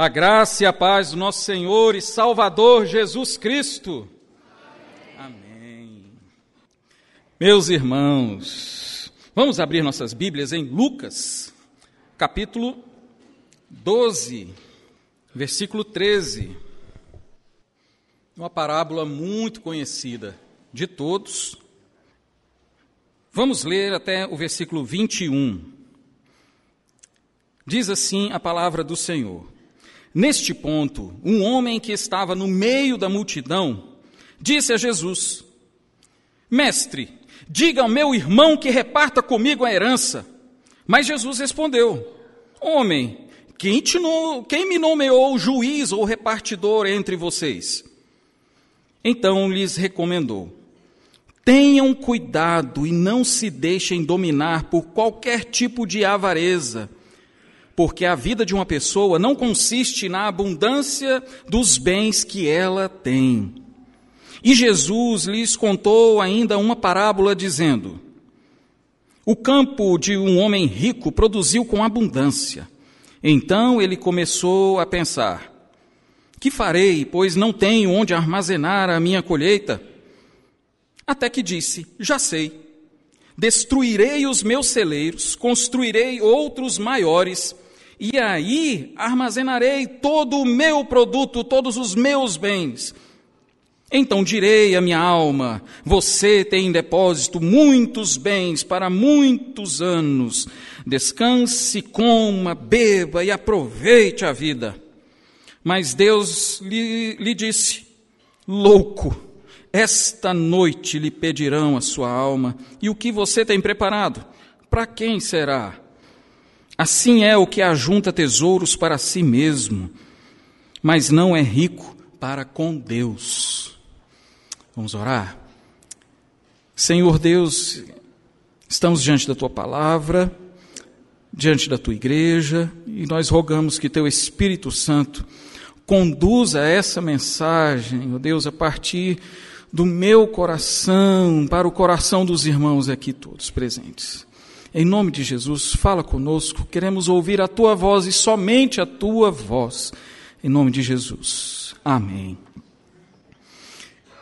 A graça e a paz do nosso Senhor e Salvador Jesus Cristo. Amém. Meus irmãos, vamos abrir nossas Bíblias em Lucas, capítulo 12, versículo 13. Uma parábola muito conhecida de todos. Vamos ler até o versículo 21. Diz assim a palavra do Senhor. Neste ponto, um homem que estava no meio da multidão disse a Jesus: Mestre, diga ao meu irmão que reparta comigo a herança. Mas Jesus respondeu: Homem, quem, no... quem me nomeou juiz ou repartidor entre vocês? Então lhes recomendou: Tenham cuidado e não se deixem dominar por qualquer tipo de avareza porque a vida de uma pessoa não consiste na abundância dos bens que ela tem. E Jesus lhes contou ainda uma parábola dizendo: O campo de um homem rico produziu com abundância. Então ele começou a pensar: Que farei, pois não tenho onde armazenar a minha colheita? Até que disse: Já sei. Destruirei os meus celeiros, construirei outros maiores e aí armazenarei todo o meu produto, todos os meus bens. Então direi à minha alma: Você tem em depósito muitos bens para muitos anos. Descanse, coma, beba e aproveite a vida. Mas Deus lhe, lhe disse: Louco, esta noite lhe pedirão a sua alma, e o que você tem preparado? Para quem será? Assim é o que ajunta tesouros para si mesmo, mas não é rico para com Deus. Vamos orar? Senhor Deus, estamos diante da tua palavra, diante da tua igreja, e nós rogamos que teu Espírito Santo conduza essa mensagem, ó Deus, a partir do meu coração para o coração dos irmãos aqui todos presentes. Em nome de Jesus, fala conosco, queremos ouvir a tua voz e somente a tua voz. Em nome de Jesus. Amém.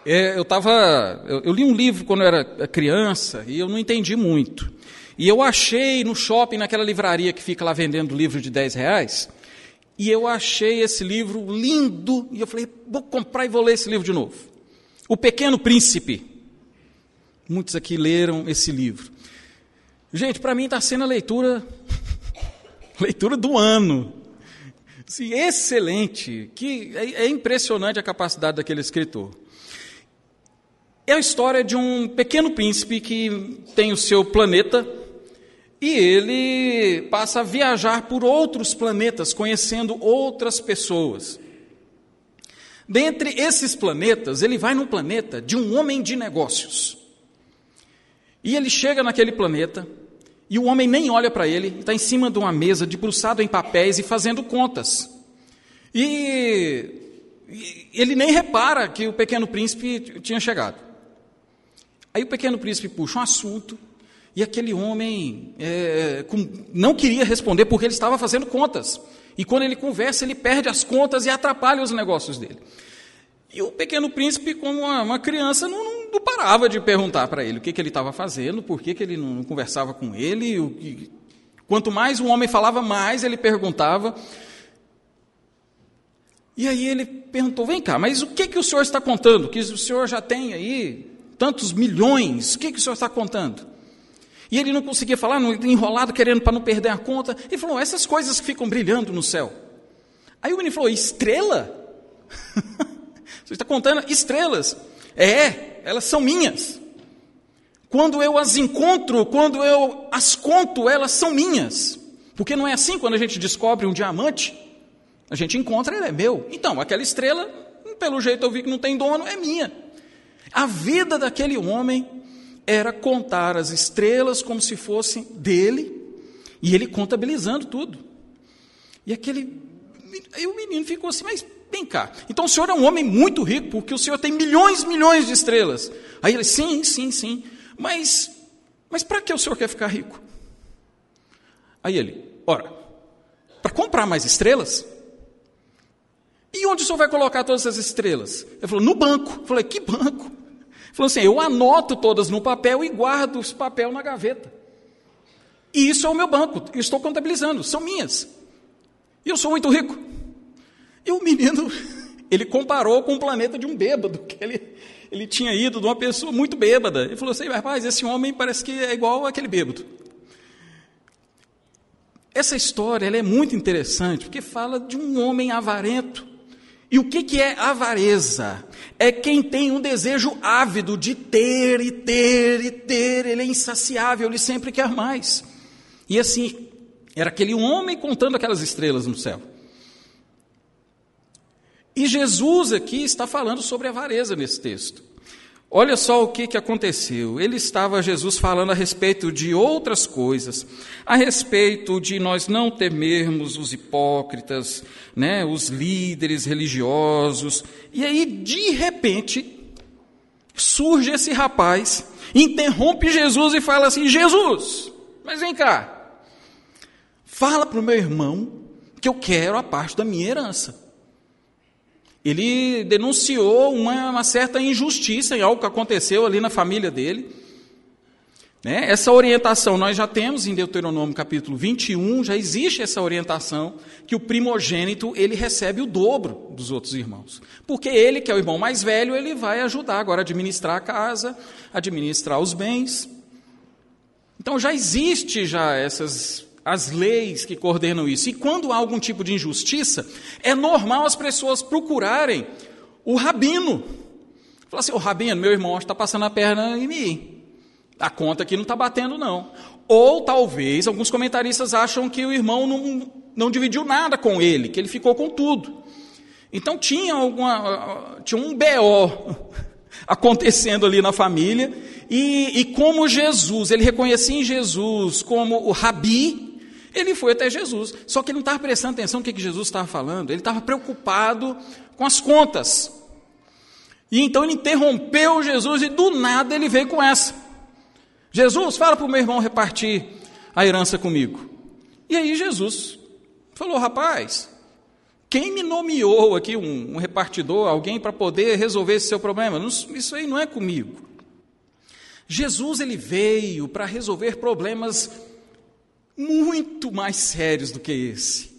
É, eu tava, eu, eu li um livro quando eu era criança e eu não entendi muito. E eu achei no shopping, naquela livraria que fica lá vendendo livro de 10 reais, e eu achei esse livro lindo, e eu falei, vou comprar e vou ler esse livro de novo. O Pequeno Príncipe. Muitos aqui leram esse livro. Gente, para mim está sendo a leitura, leitura do ano. Sim, excelente. Que é, é impressionante a capacidade daquele escritor. É a história de um pequeno príncipe que tem o seu planeta e ele passa a viajar por outros planetas, conhecendo outras pessoas. Dentre esses planetas, ele vai no planeta de um homem de negócios. E ele chega naquele planeta e o homem nem olha para ele, está em cima de uma mesa, debruçado em papéis e fazendo contas. E, ele nem repara que o pequeno príncipe tinha chegado. Aí o pequeno príncipe puxa um assunto e aquele homem é, com, não queria responder porque ele estava fazendo contas. E quando ele conversa, ele perde as contas e atrapalha os negócios dele. E o pequeno príncipe, como uma, uma criança, não, não, não, parava de perguntar para ele o que, que ele estava fazendo, por que, que ele não, conversava com ele. O, que... Quanto mais o homem falava, mais ele perguntava. E aí ele perguntou: vem cá, mas o que, que o senhor está contando? Que o senhor já tem aí tantos milhões, o que, que o senhor está contando? E ele não conseguia falar, enrolado, querendo para não perder a conta. Ele falou: essas coisas que ficam brilhando no céu. Aí o menino falou: estrela? Você está contando estrelas. É, elas são minhas. Quando eu as encontro, quando eu as conto, elas são minhas. Porque não é assim quando a gente descobre um diamante, a gente encontra, ele é meu. Então, aquela estrela, pelo jeito eu vi que não tem dono, é minha. A vida daquele homem era contar as estrelas como se fossem dele, e ele contabilizando tudo. E aquele. Aí o menino ficou assim, mas Vem cá. Então o senhor é um homem muito rico, porque o senhor tem milhões e milhões de estrelas. Aí ele, sim, sim, sim. Mas, mas para que o senhor quer ficar rico? Aí ele, ora, para comprar mais estrelas? onde o senhor vai colocar todas essas estrelas? Ele falou: No banco. Eu falei: Que banco? Ele falou assim: Eu anoto todas no papel e guardo esse papel na gaveta. E isso é o meu banco, eu estou contabilizando, são minhas. E eu sou muito rico. E o menino, ele comparou com o planeta de um bêbado, que ele, ele tinha ido de uma pessoa muito bêbada. Ele falou assim: Rapaz, esse homem parece que é igual aquele bêbado. Essa história é muito interessante porque fala de um homem avarento. E o que, que é avareza? É quem tem um desejo ávido de ter e ter e ter, ele é insaciável, ele sempre quer mais. E assim, era aquele homem contando aquelas estrelas no céu. E Jesus aqui está falando sobre avareza nesse texto. Olha só o que, que aconteceu. Ele estava, Jesus, falando a respeito de outras coisas, a respeito de nós não temermos os hipócritas, né, os líderes religiosos. E aí, de repente, surge esse rapaz, interrompe Jesus e fala assim: Jesus, mas vem cá, fala para o meu irmão que eu quero a parte da minha herança ele denunciou uma, uma, certa injustiça em algo que aconteceu ali na família dele. Né? Essa orientação nós já temos em Deuteronômio capítulo 21, já existe essa orientação que o primogênito ele recebe o dobro dos outros irmãos. Porque ele, que é o irmão mais velho, ele vai ajudar agora a administrar a casa, administrar os bens. Então já existe já essas as leis que coordenam isso. E quando há algum tipo de injustiça, é normal as pessoas procurarem o rabino. Falar assim, o rabino, meu irmão está passando a perna em mim. A conta aqui não está batendo, não. Ou talvez, alguns comentaristas acham que o irmão não, não dividiu nada com ele, que ele ficou com tudo. Então tinha alguma. tinha um BO acontecendo ali na família, e, e como Jesus, ele reconhecia em Jesus como o rabi, ele foi até Jesus, só que ele não estava prestando atenção no que, que Jesus estava falando, ele estava preocupado com as contas. E então ele interrompeu Jesus e do nada ele veio com essa. Jesus, fala para o meu irmão repartir a herança comigo. E aí Jesus falou: rapaz, quem me nomeou aqui um, um repartidor, alguém para poder resolver esse seu problema? Isso aí não é comigo. Jesus ele veio para resolver problemas muito mais sérios do que esse.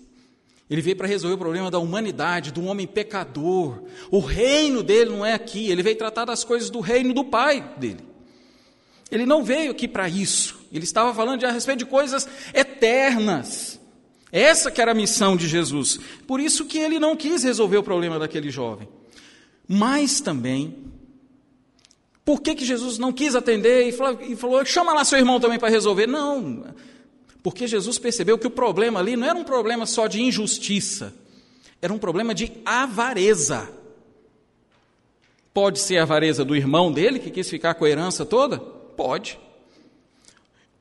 Ele veio para resolver o problema da humanidade, do homem pecador. O reino dele não é aqui, ele veio tratar das coisas do reino do Pai dele. Ele não veio aqui para isso. Ele estava falando a respeito de coisas eternas. Essa que era a missão de Jesus. Por isso que ele não quis resolver o problema daquele jovem. Mas também, por que, que Jesus não quis atender e falou, e falou chama lá seu irmão também para resolver? Não, porque Jesus percebeu que o problema ali não era um problema só de injustiça, era um problema de avareza. Pode ser a avareza do irmão dele, que quis ficar com a herança toda? Pode.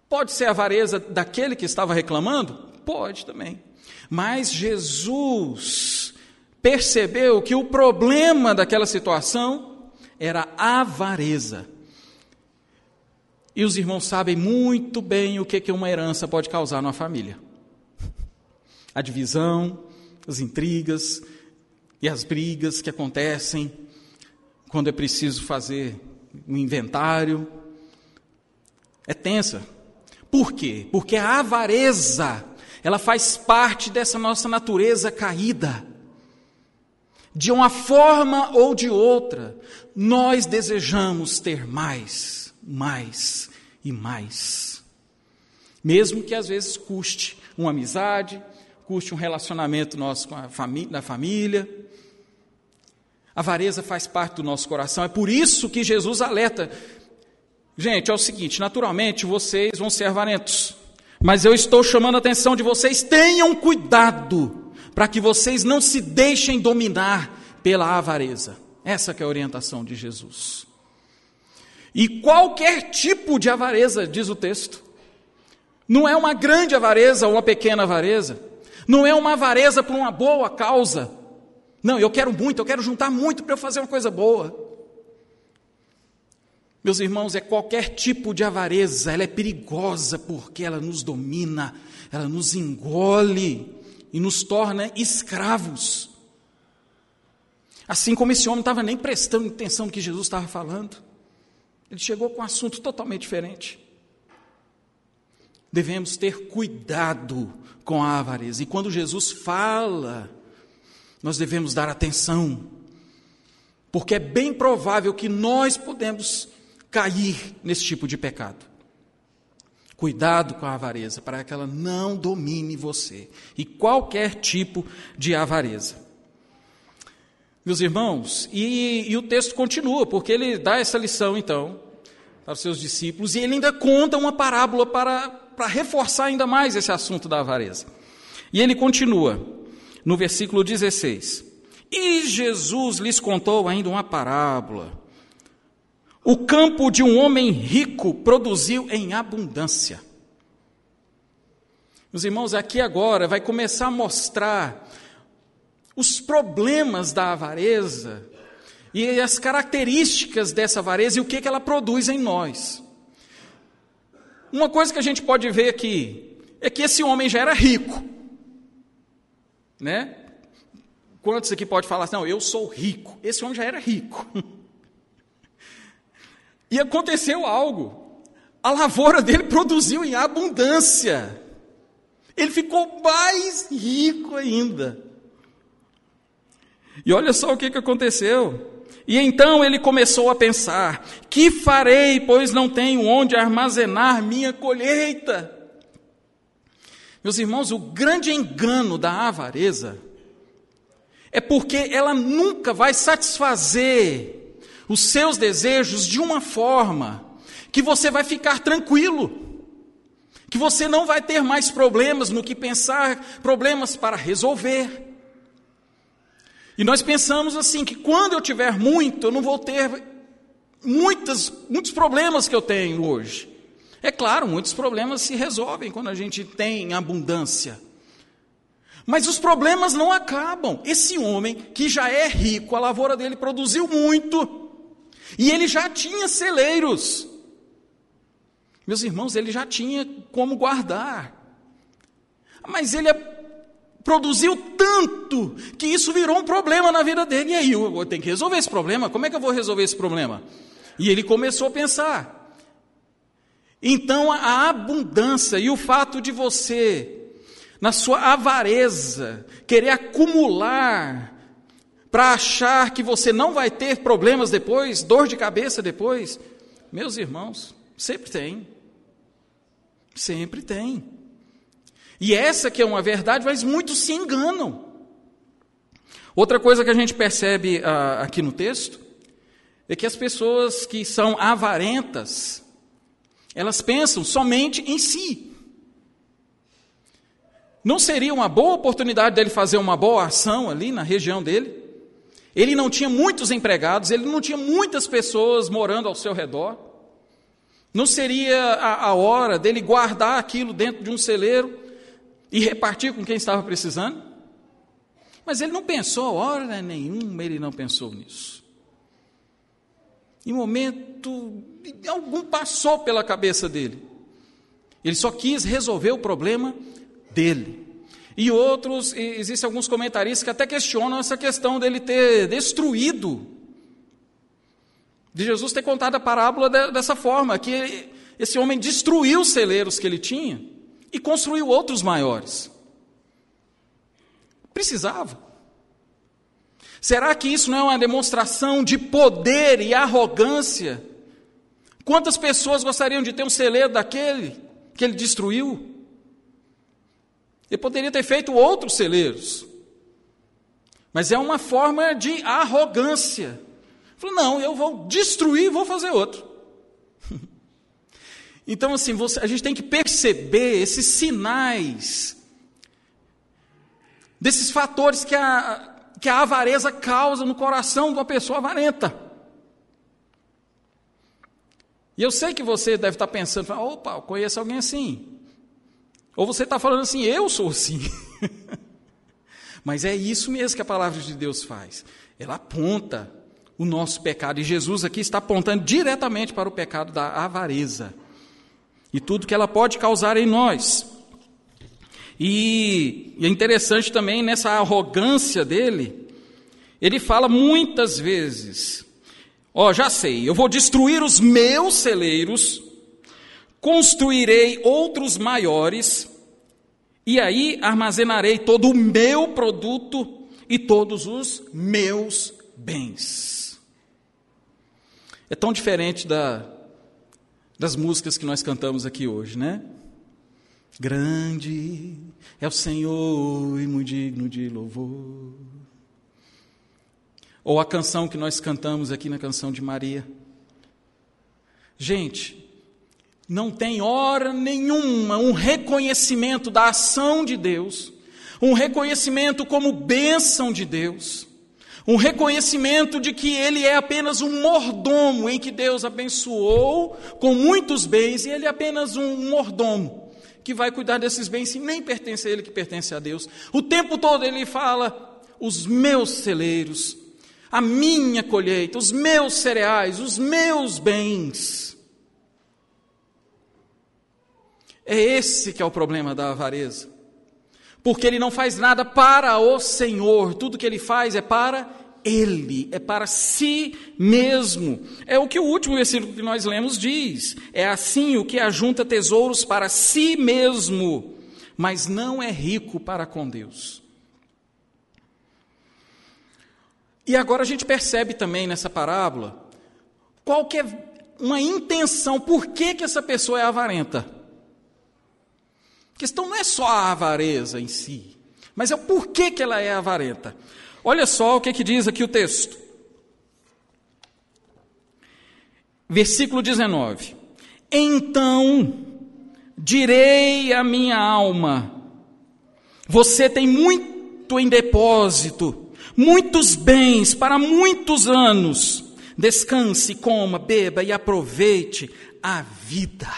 Pode ser a avareza daquele que estava reclamando? Pode também. Mas Jesus percebeu que o problema daquela situação era a avareza. E os irmãos sabem muito bem o que, que uma herança pode causar numa família: a divisão, as intrigas e as brigas que acontecem quando é preciso fazer um inventário. É tensa. Por quê? Porque a avareza, ela faz parte dessa nossa natureza caída. De uma forma ou de outra, nós desejamos ter mais mais e mais. Mesmo que às vezes custe uma amizade, custe um relacionamento nosso com a família, família. A avareza faz parte do nosso coração, é por isso que Jesus alerta. Gente, é o seguinte: naturalmente vocês vão ser avarentos, mas eu estou chamando a atenção de vocês, tenham cuidado, para que vocês não se deixem dominar pela avareza. Essa é a orientação de Jesus. E qualquer tipo de avareza, diz o texto. Não é uma grande avareza ou uma pequena avareza. Não é uma avareza por uma boa causa. Não, eu quero muito, eu quero juntar muito para eu fazer uma coisa boa. Meus irmãos, é qualquer tipo de avareza, ela é perigosa porque ela nos domina, ela nos engole e nos torna escravos. Assim como esse homem estava nem prestando atenção no que Jesus estava falando. Ele chegou com um assunto totalmente diferente. Devemos ter cuidado com a avareza. E quando Jesus fala, nós devemos dar atenção. Porque é bem provável que nós podemos cair nesse tipo de pecado. Cuidado com a avareza, para que ela não domine você. E qualquer tipo de avareza. Meus irmãos, e, e, o texto continua, porque ele dá essa lição, então, para os seus discípulos, e ele ainda conta uma parábola para, para reforçar ainda mais esse assunto da avareza. E ele continua, no versículo 16: E Jesus lhes contou ainda uma parábola. O campo de um homem rico produziu em abundância. Meus irmãos, aqui agora vai começar a mostrar os problemas da avareza e as características dessa avareza e o que, que ela produz em nós. Uma coisa que a gente pode ver aqui é que esse homem já era rico, né? Quantos aqui pode falar assim, não, eu sou rico? Esse homem já era rico. e aconteceu algo. A lavoura dele produziu em abundância. Ele ficou mais rico ainda. E olha só o que, que aconteceu. E então ele começou a pensar: que farei, pois não tenho onde armazenar minha colheita? Meus irmãos, o grande engano da avareza é porque ela nunca vai satisfazer os seus desejos de uma forma que você vai ficar tranquilo, que você não vai ter mais problemas no que pensar, problemas para resolver. E nós pensamos assim que quando eu tiver muito, eu não vou ter muitas, muitos problemas que eu tenho hoje. É claro, muitos problemas se resolvem quando a gente tem abundância. Mas os problemas não acabam. Esse homem que já é rico, a lavoura dele produziu muito, e ele já tinha celeiros. Meus irmãos, ele já tinha como guardar. Mas ele produziu tanto que isso virou um problema na vida dele. E aí, eu tenho que resolver esse problema. Como é que eu vou resolver esse problema? E ele começou a pensar. Então, a abundância e o fato de você, na sua avareza, querer acumular para achar que você não vai ter problemas depois, dor de cabeça depois, meus irmãos, sempre tem. Sempre tem. E essa que é uma verdade, mas muitos se enganam. Outra coisa que a gente percebe uh, aqui no texto é que as pessoas que são avarentas, elas pensam somente em si. Não seria uma boa oportunidade dele fazer uma boa ação ali na região dele? Ele não tinha muitos empregados, ele não tinha muitas pessoas morando ao seu redor. Não seria a, a hora dele guardar aquilo dentro de um celeiro e repartir com quem estava precisando. Mas ele não pensou, hora nenhuma ele não pensou nisso. Em momento algum passou pela cabeça dele. Ele só quis resolver o problema dele. E outros, existem alguns comentaristas que até questionam essa questão dele ter destruído, de Jesus ter contado a parábola dessa forma, que esse homem destruiu os celeiros que ele tinha e construiu outros maiores. Precisava. Será que isso não é uma demonstração de poder e arrogância? Quantas pessoas gostariam de ter um celeiro daquele que ele destruiu? Ele poderia ter feito outros celeiros. Mas é uma forma de arrogância. Falou, não, eu vou destruir e vou fazer outro. Então, assim, você, a gente tem que perceber esses sinais, desses fatores que a, que a avareza causa no coração de uma pessoa avarenta. E eu sei que você deve estar pensando, opa, eu conheço alguém assim. Ou você está falando assim, eu sou assim. Mas é isso mesmo que a palavra de Deus faz. Ela aponta o nosso pecado. E Jesus aqui está apontando diretamente para o pecado da avareza e tudo que ela pode causar em nós. E, e é interessante também nessa arrogância dele, ele fala muitas vezes: Ó, oh, já sei, eu vou destruir os meus celeiros, construirei outros maiores, e aí armazenarei todo o meu produto e todos os meus bens. É tão diferente da, das músicas que nós cantamos aqui hoje, né? Grande é o Senhor e muito digno de louvor. Ou a canção que nós cantamos aqui na canção de Maria. Gente, não tem hora nenhuma um reconhecimento da ação de Deus, um reconhecimento como bênção de Deus, um reconhecimento de que ele é apenas um mordomo em que Deus abençoou com muitos bens e ele é apenas um mordomo que vai cuidar desses bens e nem pertence a ele que pertence a Deus. O tempo todo ele fala: os meus celeiros a minha colheita, os meus cereais, os meus bens. É esse que é o problema da avareza. Porque ele não faz nada para o Senhor, tudo que ele faz é para ele, é para si mesmo. É o que o último versículo que nós lemos diz. É assim o que ajunta tesouros para si mesmo, mas não é rico para com Deus. E agora a gente percebe também nessa parábola qual que é uma intenção, por que, que essa pessoa é avarenta. A questão não é só a avareza em si, mas é o porquê que ela é avarenta. Olha só o que, que diz aqui o texto. Versículo 19: Então direi à minha alma: Você tem muito em depósito muitos bens para muitos anos. Descanse, coma, beba e aproveite a vida.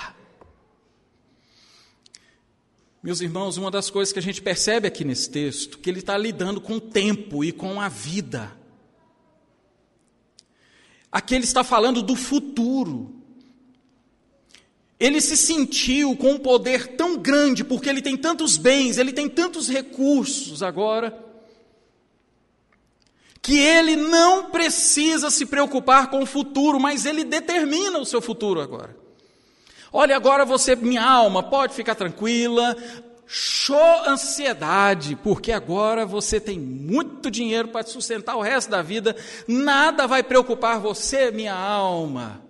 Meus irmãos, uma das coisas que a gente percebe aqui nesse texto, que ele está lidando com o tempo e com a vida. Aqui ele está falando do futuro. Ele se sentiu com um poder tão grande, porque ele tem tantos bens, ele tem tantos recursos agora que ele não precisa se preocupar com o futuro, mas ele determina o seu futuro agora. Olha, agora você, minha alma, pode ficar tranquila, show ansiedade, porque agora você tem muito dinheiro para sustentar o resto da vida, nada vai preocupar você, minha alma.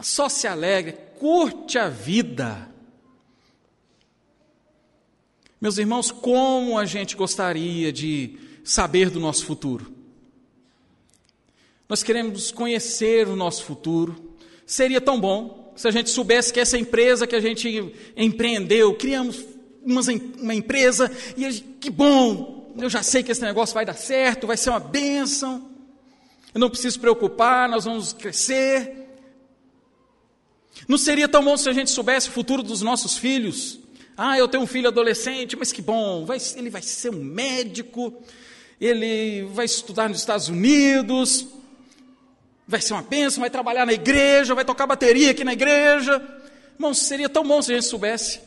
Só se alegre, curte a vida. Meus irmãos, como a gente gostaria de saber do nosso futuro? Nós queremos conhecer o nosso futuro. Seria tão bom se a gente soubesse que essa empresa que a gente empreendeu, criamos uma, uma empresa e a, que bom, eu já sei que esse negócio vai dar certo, vai ser uma bênção. Eu não preciso preocupar, nós vamos crescer. Não seria tão bom se a gente soubesse o futuro dos nossos filhos? Ah, eu tenho um filho adolescente, mas que bom, vai, ele vai ser um médico, ele vai estudar nos Estados Unidos, vai ser uma bênção, vai trabalhar na igreja, vai tocar bateria aqui na igreja. Irmão, seria tão bom se a gente soubesse.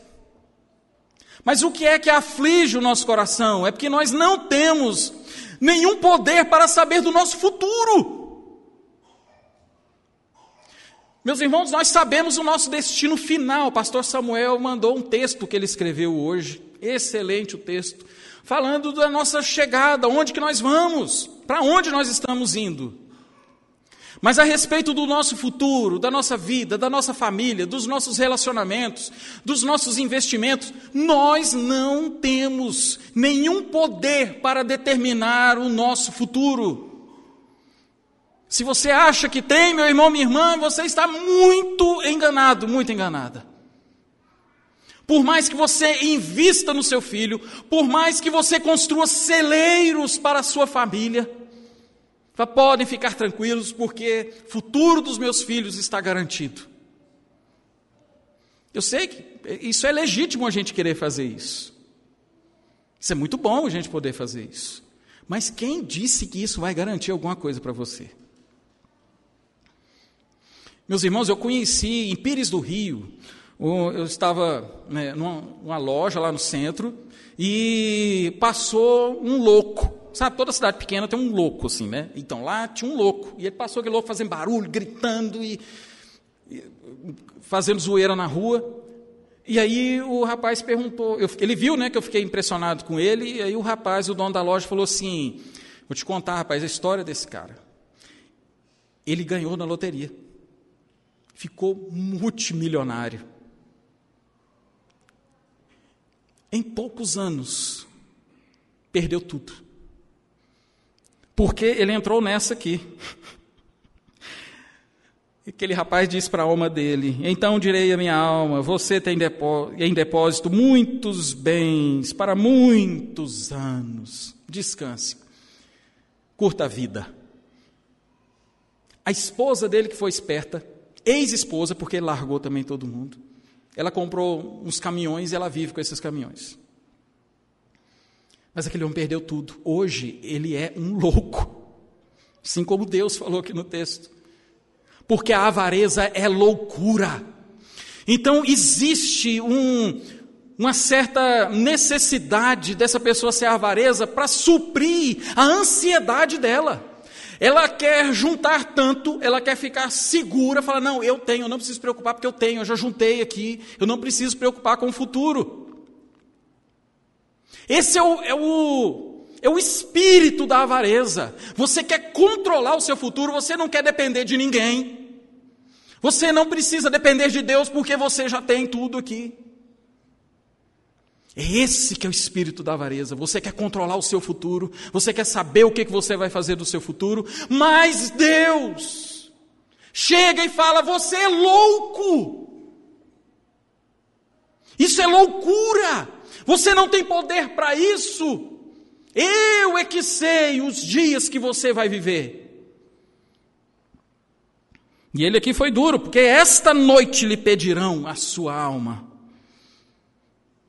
Mas o que é que aflige o nosso coração? É porque nós não temos nenhum poder para saber do nosso futuro. Meus irmãos, nós sabemos o nosso destino final. O pastor Samuel mandou um texto que ele escreveu hoje, excelente o texto, falando da nossa chegada, onde que nós vamos, para onde nós estamos indo. Mas a respeito do nosso futuro, da nossa vida, da nossa família, dos nossos relacionamentos, dos nossos investimentos, nós não temos nenhum poder para determinar o nosso futuro. Se você acha que tem, meu irmão, minha irmã, você está muito enganado, muito enganada. Por mais que você invista no seu filho, por mais que você construa celeiros para a sua família, podem ficar tranquilos, porque o futuro dos meus filhos está garantido. Eu sei que isso é legítimo a gente querer fazer isso. Isso é muito bom a gente poder fazer isso. Mas quem disse que isso vai garantir alguma coisa para você? Meus irmãos, eu conheci em Pires do Rio, eu estava né, numa, numa loja lá no centro e passou um louco Sabe, toda cidade pequena tem um louco, assim, né? Então lá tinha um louco. E ele passou aquele louco fazendo barulho, gritando e, e fazendo zoeira na rua. E aí o rapaz perguntou, eu, ele viu né, que eu fiquei impressionado com ele, e aí o rapaz, o dono da loja, falou assim: Vou te contar, rapaz, a história desse cara. Ele ganhou na loteria. Ficou multimilionário. Em poucos anos, perdeu tudo. Porque ele entrou nessa aqui. Aquele rapaz disse para a alma dele: Então direi a minha alma: Você tem em depósito muitos bens para muitos anos. Descanse. Curta a vida. A esposa dele, que foi esperta, ex-esposa, porque ele largou também todo mundo, ela comprou uns caminhões e ela vive com esses caminhões. Mas aquele homem perdeu tudo. Hoje ele é um louco. Assim como Deus falou aqui no texto. Porque a avareza é loucura. Então existe um, uma certa necessidade dessa pessoa ser avareza para suprir a ansiedade dela. Ela quer juntar tanto, ela quer ficar segura, fala: Não, eu tenho, eu não preciso preocupar porque eu tenho, eu já juntei aqui, eu não preciso preocupar com o futuro. Esse é o, é o, é o espírito da avareza. Você quer controlar o seu futuro, você não quer depender de ninguém. Você não precisa depender de Deus porque você já tem tudo aqui. É esse que é o espírito da avareza. Você quer controlar o seu futuro, você quer saber o que você vai fazer do seu futuro, mas Deus chega e fala: Você é louco. Isso é loucura. Você não tem poder para isso. Eu é que sei os dias que você vai viver. E ele aqui foi duro, porque esta noite lhe pedirão a sua alma.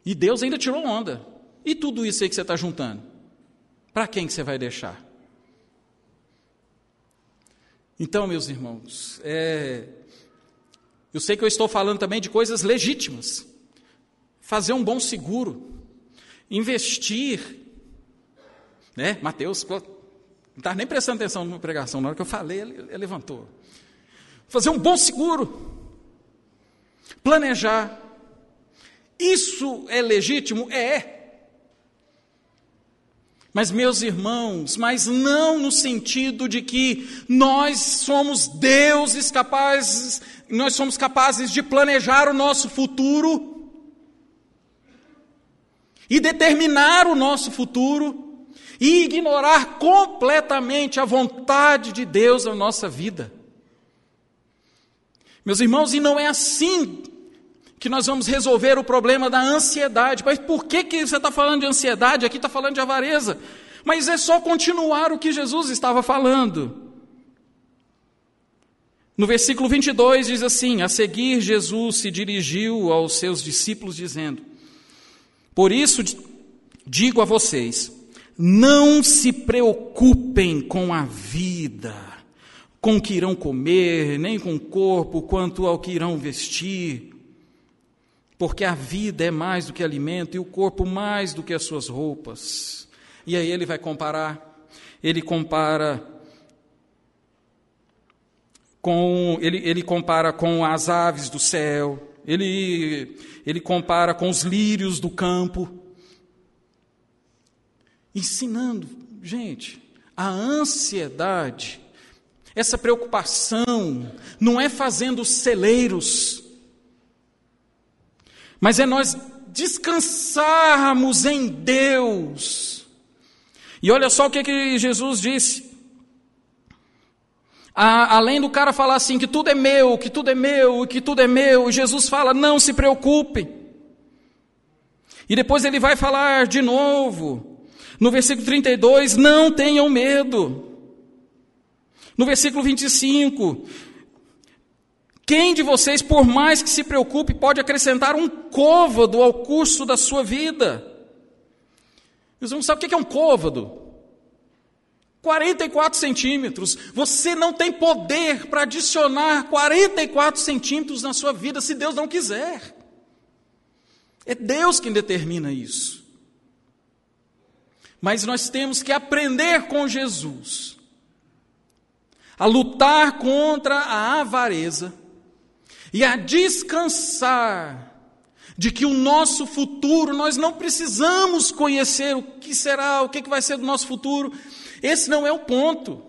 E Deus ainda tirou onda. E tudo isso aí que você está juntando? Para quem que você vai deixar? Então, meus irmãos, é... eu sei que eu estou falando também de coisas legítimas fazer um bom seguro, investir. Né? Mateus não estava nem prestando atenção na pregação, na hora que eu falei, ele, ele levantou. Fazer um bom seguro, planejar. Isso é legítimo? É. Mas, meus irmãos, mas não no sentido de que nós somos deuses capazes, nós somos capazes de planejar o nosso futuro e determinar o nosso futuro e ignorar completamente a vontade de Deus na nossa vida. Meus irmãos, e não é assim que nós vamos resolver o problema da ansiedade. Mas por que, que você está falando de ansiedade? Aqui está falando de avareza. Mas é só continuar o que Jesus estava falando. No versículo 22 diz assim: A seguir, Jesus se dirigiu aos seus discípulos, dizendo: por isso digo a vocês: não se preocupem com a vida, com o que irão comer, nem com o corpo, quanto ao que irão vestir. Porque a vida é mais do que alimento e o corpo mais do que as suas roupas. E aí ele vai comparar, ele compara com ele, ele compara com as aves do céu, ele, ele compara com os lírios do campo, ensinando, gente, a ansiedade, essa preocupação, não é fazendo celeiros, mas é nós descansarmos em Deus. E olha só o que, que Jesus disse: a, além do cara falar assim, que tudo é meu, que tudo é meu, que tudo é meu, Jesus fala, não se preocupe. E depois ele vai falar de novo, no versículo 32, não tenham medo. No versículo 25, quem de vocês, por mais que se preocupe, pode acrescentar um côvado ao curso da sua vida? Vocês não sabem o que é um côvado? 44 centímetros. Você não tem poder para adicionar 44 centímetros na sua vida se Deus não quiser. É Deus quem determina isso. Mas nós temos que aprender com Jesus a lutar contra a avareza e a descansar de que o nosso futuro, nós não precisamos conhecer o que será, o que vai ser do nosso futuro. Esse não é o ponto.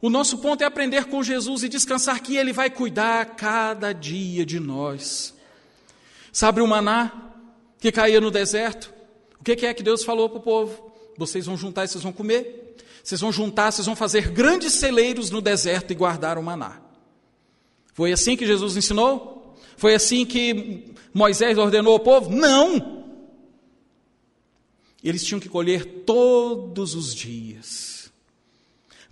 O nosso ponto é aprender com Jesus e descansar que Ele vai cuidar cada dia de nós. Sabe o maná que caía no deserto? O que é que Deus falou para o povo? Vocês vão juntar e vocês vão comer. Vocês vão juntar, vocês vão fazer grandes celeiros no deserto e guardar o maná. Foi assim que Jesus ensinou? Foi assim que Moisés ordenou ao povo? Não! Eles tinham que colher todos os dias,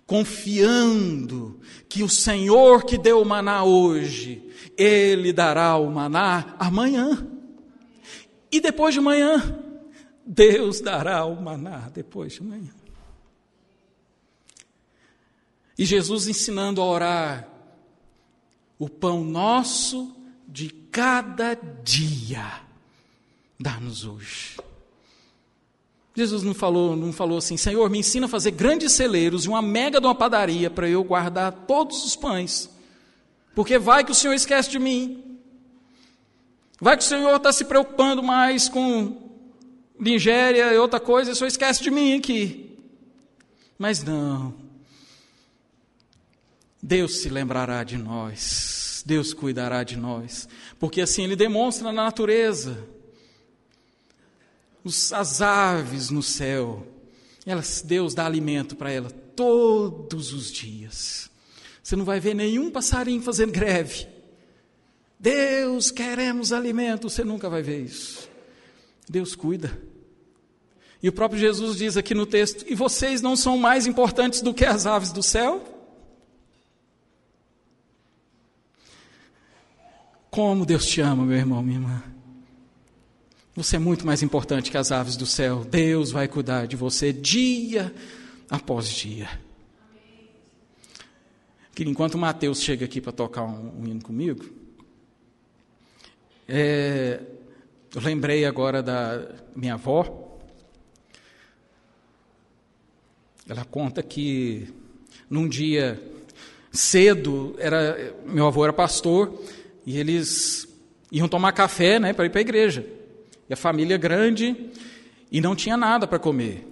confiando que o Senhor que deu o maná hoje, Ele dará o maná amanhã. E depois de manhã, Deus dará o maná depois de manhã. E Jesus ensinando a orar, o pão nosso de cada dia, dá-nos hoje. Jesus não falou, não falou assim, Senhor, me ensina a fazer grandes celeiros e uma mega de uma padaria para eu guardar todos os pães. Porque vai que o Senhor esquece de mim. Vai que o Senhor está se preocupando mais com Nigéria e outra coisa, e o Senhor esquece de mim aqui. Mas não. Deus se lembrará de nós. Deus cuidará de nós. Porque assim Ele demonstra na natureza. As aves no céu. Elas, Deus dá alimento para elas todos os dias. Você não vai ver nenhum passarinho fazendo greve. Deus, queremos alimento. Você nunca vai ver isso. Deus cuida. E o próprio Jesus diz aqui no texto: E vocês não são mais importantes do que as aves do céu? Como Deus te ama, meu irmão, minha irmã. Você é muito mais importante que as aves do céu. Deus vai cuidar de você dia após dia. Que enquanto Mateus chega aqui para tocar um, um hino comigo, é, eu lembrei agora da minha avó. Ela conta que num dia cedo, era, meu avô era pastor, e eles iam tomar café né, para ir para a igreja. E a família grande, e não tinha nada para comer.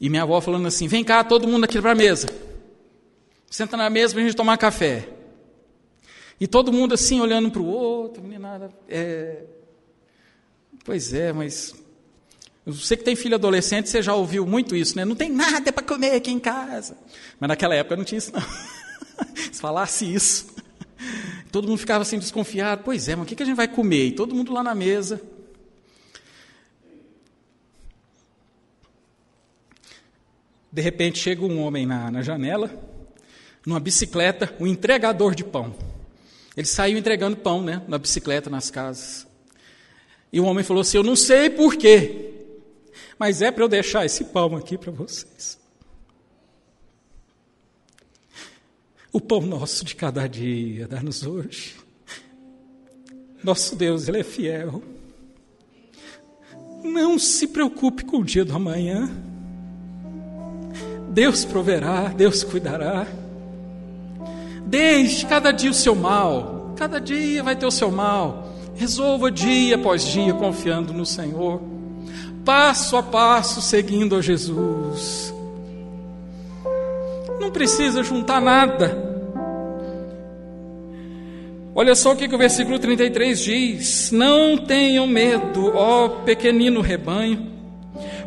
E minha avó falando assim: vem cá, todo mundo aqui para a mesa. Senta na mesa para a gente tomar café. E todo mundo assim, olhando para o outro, nada. É... Pois é, mas. Você que tem filho adolescente, você já ouviu muito isso, né? Não tem nada para comer aqui em casa. Mas naquela época não tinha isso, não. Se falasse isso, Todo mundo ficava assim desconfiado. Pois é, mas o que a gente vai comer? E todo mundo lá na mesa. De repente chega um homem na, na janela, numa bicicleta, um entregador de pão. Ele saiu entregando pão, né, na bicicleta, nas casas. E o homem falou assim: Eu não sei porquê, mas é para eu deixar esse pão aqui para vocês. O pão nosso de cada dia, dá-nos hoje. Nosso Deus, Ele é fiel. Não se preocupe com o dia do amanhã. Deus proverá, Deus cuidará. Deixe cada dia o seu mal. Cada dia vai ter o seu mal. Resolva dia após dia confiando no Senhor. Passo a passo seguindo a Jesus. Não precisa juntar nada. Olha só o que, que o versículo 33 diz: Não tenham medo, ó pequenino rebanho,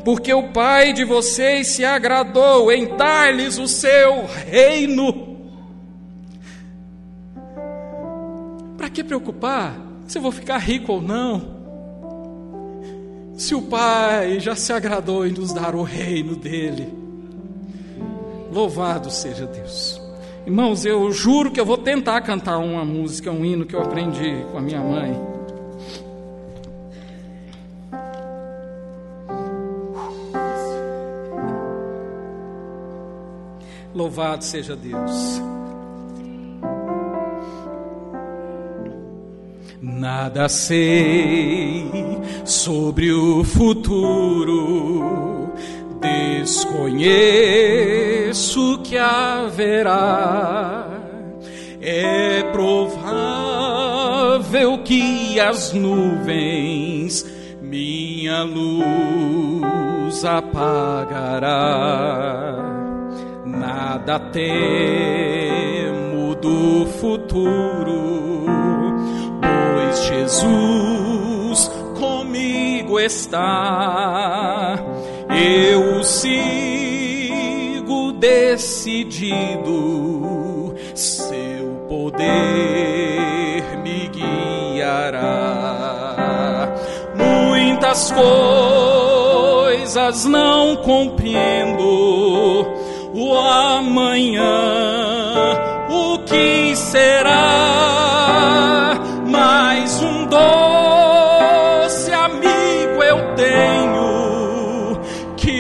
porque o Pai de vocês se agradou em dar-lhes o seu reino. Para que preocupar se eu vou ficar rico ou não? Se o Pai já se agradou em nos dar o reino dele, louvado seja Deus. Irmãos, eu juro que eu vou tentar cantar uma música, um hino que eu aprendi com a minha mãe. Louvado seja Deus. Nada sei sobre o futuro Desconheço que haverá, é provável que as nuvens minha luz apagará. Nada temo do futuro, pois Jesus comigo está. Eu sigo decidido, seu poder me guiará. Muitas coisas não compreendo, o amanhã, o que será? Mais um doce amigo eu tenho que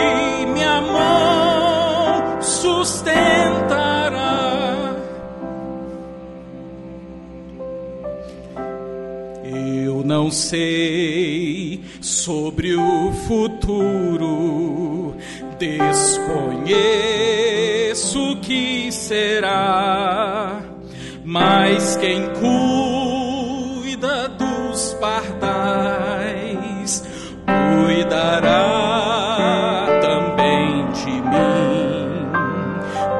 minha mão sustentará. Eu não sei sobre o futuro, desconheço será, mas quem cuida dos pardais cuidará também de mim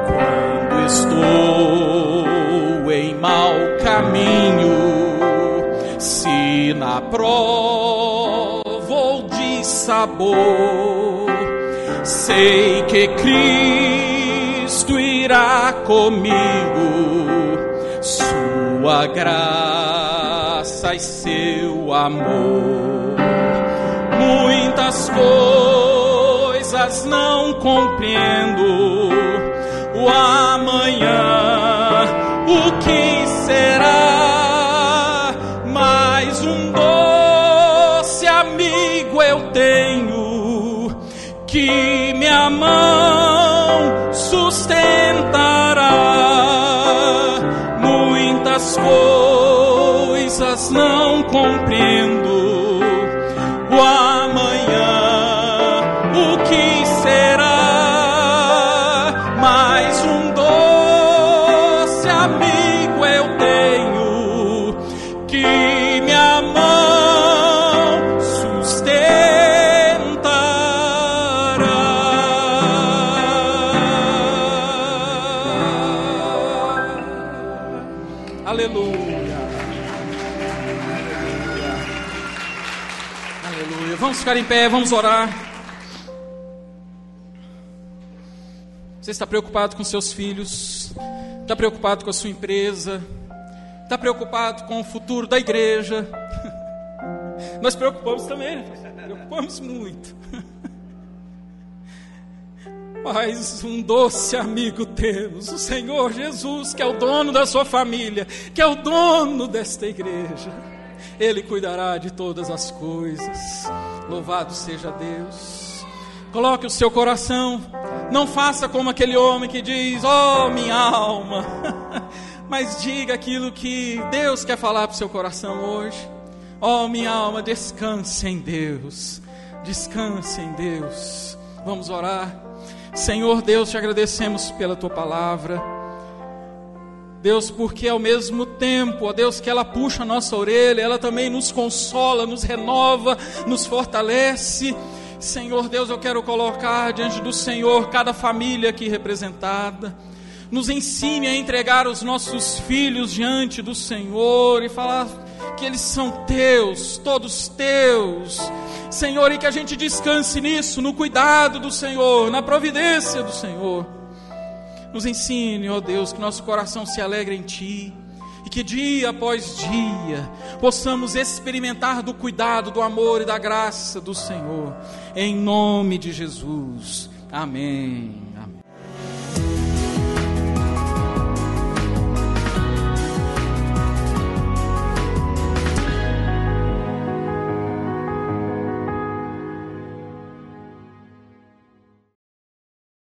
quando estou em mau caminho. Se na prova ou de sabor, sei que Cristo irá comigo, Sua graça e seu amor. Muitas coisas não compreendo, o amanhã, o que será? Ficar em pé, vamos orar. Você está preocupado com seus filhos? Está preocupado com a sua empresa? Está preocupado com o futuro da igreja? Nós preocupamos também, preocupamos muito. Mas um doce amigo temos, o Senhor Jesus, que é o dono da sua família, que é o dono desta igreja. Ele cuidará de todas as coisas. Louvado seja Deus. Coloque o seu coração, não faça como aquele homem que diz: Oh, minha alma. Mas diga aquilo que Deus quer falar para o seu coração hoje. Oh, minha alma, descanse em Deus. Descanse em Deus. Vamos orar. Senhor Deus, te agradecemos pela tua palavra. Deus, porque ao mesmo tempo, ó Deus, que ela puxa a nossa orelha, ela também nos consola, nos renova, nos fortalece. Senhor Deus, eu quero colocar diante do Senhor cada família aqui representada. Nos ensine a entregar os nossos filhos diante do Senhor e falar que eles são teus, todos teus. Senhor, e que a gente descanse nisso, no cuidado do Senhor, na providência do Senhor. Nos ensine, ó Deus, que nosso coração se alegre em Ti e que dia após dia possamos experimentar do cuidado, do amor e da graça do Senhor. Em nome de Jesus. Amém.